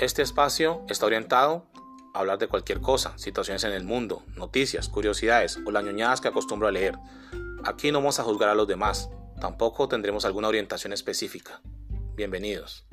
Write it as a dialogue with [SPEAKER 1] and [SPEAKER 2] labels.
[SPEAKER 1] Este espacio está orientado a hablar de cualquier cosa, situaciones en el mundo, noticias, curiosidades o las ñoñadas que acostumbro a leer. Aquí no vamos a juzgar a los demás, tampoco tendremos alguna orientación específica. Bienvenidos.